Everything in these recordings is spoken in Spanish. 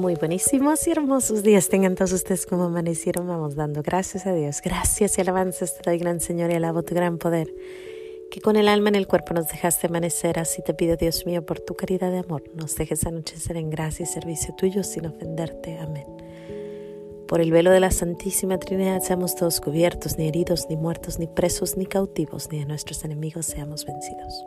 Muy buenísimos y hermosos días tengan todos ustedes como amanecieron. Vamos dando gracias a Dios. Gracias y alabanzas te doy, gran Señor, y alabo tu gran poder. Que con el alma en el cuerpo nos dejaste amanecer. Así te pido, Dios mío, por tu caridad de amor, nos dejes anochecer en gracia y servicio tuyo sin ofenderte. Amén. Por el velo de la Santísima Trinidad seamos todos cubiertos, ni heridos, ni muertos, ni presos, ni cautivos, ni de nuestros enemigos seamos vencidos.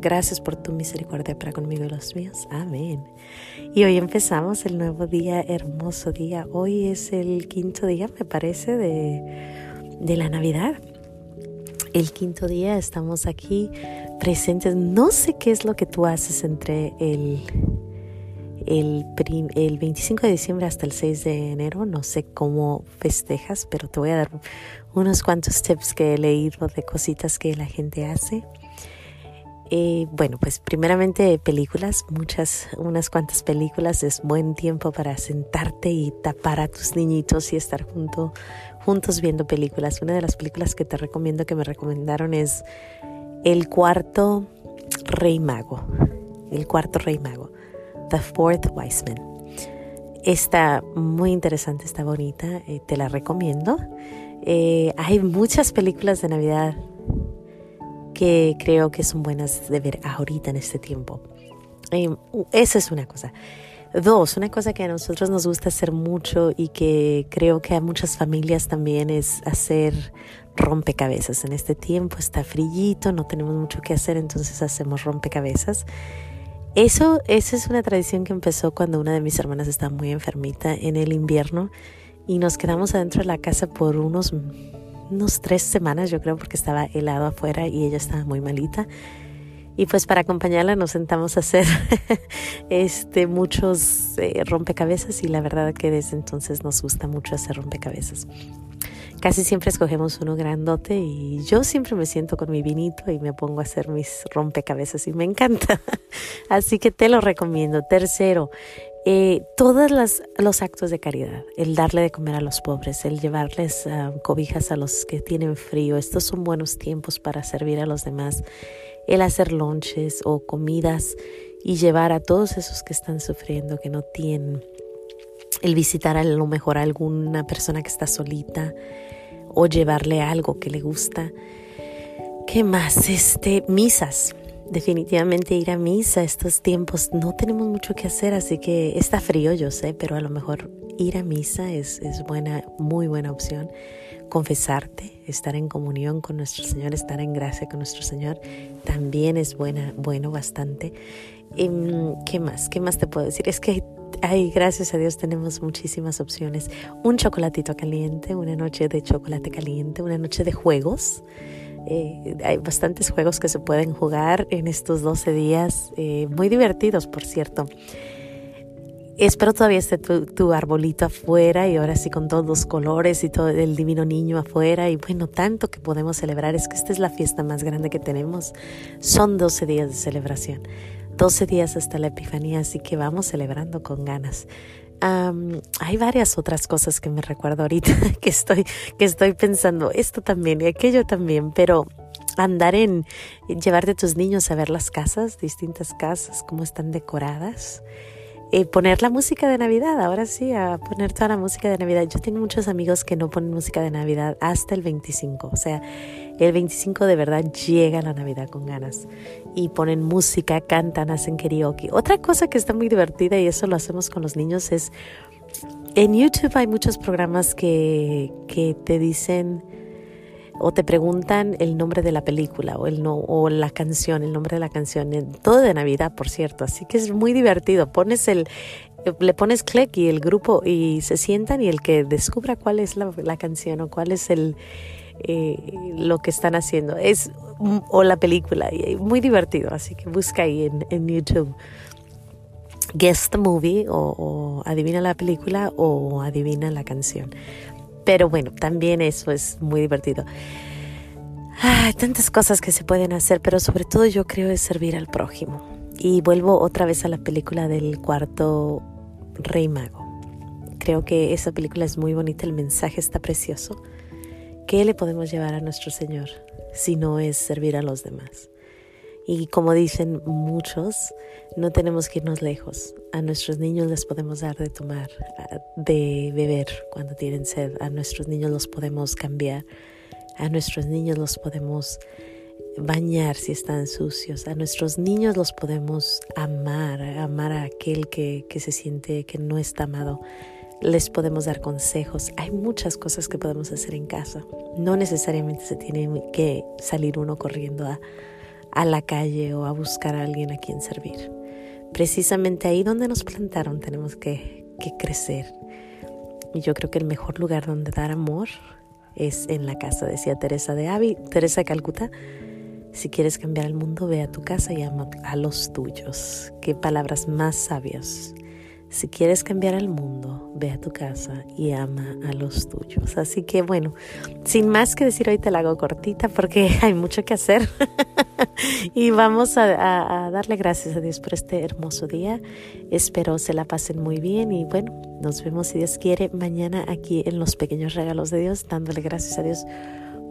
Gracias por tu misericordia para conmigo y los míos. Amén. Y hoy empezamos el nuevo día, hermoso día. Hoy es el quinto día, me parece, de, de la Navidad. El quinto día estamos aquí presentes. No sé qué es lo que tú haces entre el, el, el 25 de diciembre hasta el 6 de enero. No sé cómo festejas, pero te voy a dar unos cuantos tips que he leído de cositas que la gente hace. Eh, bueno, pues primeramente películas, muchas, unas cuantas películas. Es buen tiempo para sentarte y tapar a tus niñitos y estar junto, juntos viendo películas. Una de las películas que te recomiendo que me recomendaron es El cuarto Rey Mago. El cuarto Rey Mago. The Fourth Wise Man. Está muy interesante, está bonita, eh, te la recomiendo. Eh, hay muchas películas de Navidad que creo que son buenas de ver ahorita en este tiempo. Eh, esa es una cosa. Dos, una cosa que a nosotros nos gusta hacer mucho y que creo que a muchas familias también es hacer rompecabezas. En este tiempo está frillito, no tenemos mucho que hacer, entonces hacemos rompecabezas. Eso, esa es una tradición que empezó cuando una de mis hermanas estaba muy enfermita en el invierno y nos quedamos adentro de la casa por unos unos tres semanas, yo creo, porque estaba helado afuera y ella estaba muy malita. Y pues para acompañarla nos sentamos a hacer este, muchos eh, rompecabezas y la verdad que desde entonces nos gusta mucho hacer rompecabezas. Casi siempre escogemos uno grandote y yo siempre me siento con mi vinito y me pongo a hacer mis rompecabezas y me encanta. Así que te lo recomiendo. Tercero, eh, todos los actos de caridad, el darle de comer a los pobres, el llevarles ah, cobijas a los que tienen frío, estos son buenos tiempos para servir a los demás, el hacer lonches o comidas y llevar a todos esos que están sufriendo, que no tienen, el visitar a lo mejor a alguna persona que está solita o llevarle algo que le gusta. ¿Qué más? Este, misas definitivamente ir a misa estos tiempos no tenemos mucho que hacer, así que está frío, yo sé, pero a lo mejor ir a misa es, es buena, muy buena opción. Confesarte, estar en comunión con nuestro Señor, estar en gracia con nuestro Señor, también es buena, bueno bastante. Em, ¿Qué más? ¿Qué más te puedo decir? Es que Ay, gracias a Dios tenemos muchísimas opciones. Un chocolatito caliente, una noche de chocolate caliente, una noche de juegos. Eh, hay bastantes juegos que se pueden jugar en estos 12 días, eh, muy divertidos, por cierto. Espero todavía esté tu, arbolito afuera y ahora sí con todos los colores y todo el divino niño afuera. Y bueno, tanto que podemos celebrar. Es que esta es la fiesta más grande que tenemos. Son 12 días de celebración. 12 días hasta la Epifanía, así que vamos celebrando con ganas hay varias otras cosas que me recuerdo ahorita que estoy, que estoy pensando, esto también y aquello también, pero andar en, llevarte a tus niños a ver las casas, distintas casas, cómo están decoradas. Eh, poner la música de Navidad, ahora sí, a poner toda la música de Navidad. Yo tengo muchos amigos que no ponen música de Navidad hasta el 25, o sea, el 25 de verdad llega la Navidad con ganas y ponen música, cantan, hacen karaoke. Otra cosa que está muy divertida y eso lo hacemos con los niños es, en YouTube hay muchos programas que, que te dicen o te preguntan el nombre de la película o, el no, o la canción, el nombre de la canción, todo de Navidad, por cierto, así que es muy divertido. Pones el, le pones click y el grupo y se sientan y el que descubra cuál es la, canción o cuál es el, eh, lo que están haciendo. Es o la película muy divertido. Así que busca ahí en, en YouTube guess the movie o, adivina la película o adivina la canción Pero bueno, también eso es muy divertido. Hay tantas cosas que se pueden hacer, pero sobre todo yo creo es servir al prójimo. Y vuelvo otra vez a la película del cuarto Rey Mago. Creo que esa película es muy bonita, el mensaje está precioso. ¿Qué le podemos llevar a nuestro Señor si no es servir a los demás? Y como dicen muchos, no tenemos que irnos lejos. A nuestros niños les podemos dar de tomar, de beber cuando tienen sed. A nuestros niños los podemos cambiar. A nuestros niños los podemos bañar si están sucios. A nuestros niños los podemos amar, amar a aquel que, que se siente que no está amado. Les podemos dar consejos. Hay muchas cosas que podemos hacer en casa. No necesariamente se tiene que salir uno corriendo a, a la calle o a buscar a alguien a quien servir. Precisamente ahí donde nos plantaron tenemos que, crecer. Y yo creo que el mejor lugar donde dar amor es en la casa, decía Teresa de Avi, Teresa de Calcuta. Si quieres cambiar el mundo, ve a tu casa y ama a los tuyos. Qué palabras más sabias. Si quieres cambiar el mundo, ve a tu casa y ama a los tuyos. Así que bueno, sin más que decir, hoy te la hago cortita porque hay mucho que hacer. y vamos a, darle gracias a Dios por este hermoso día. Espero se la pasen muy bien y bueno, nos vemos si Dios quiere mañana aquí en los pequeños regalos de Dios, dándole gracias a Dios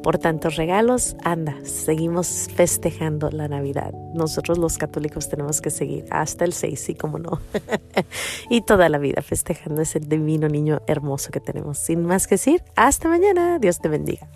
por tantos regalos, anda, seguimos festejando la Navidad. Nosotros los católicos tenemos que seguir hasta el 6, sí, como no. y toda la vida festejando ese divino niño hermoso que tenemos. Sin más que decir, hasta mañana. Dios te bendiga.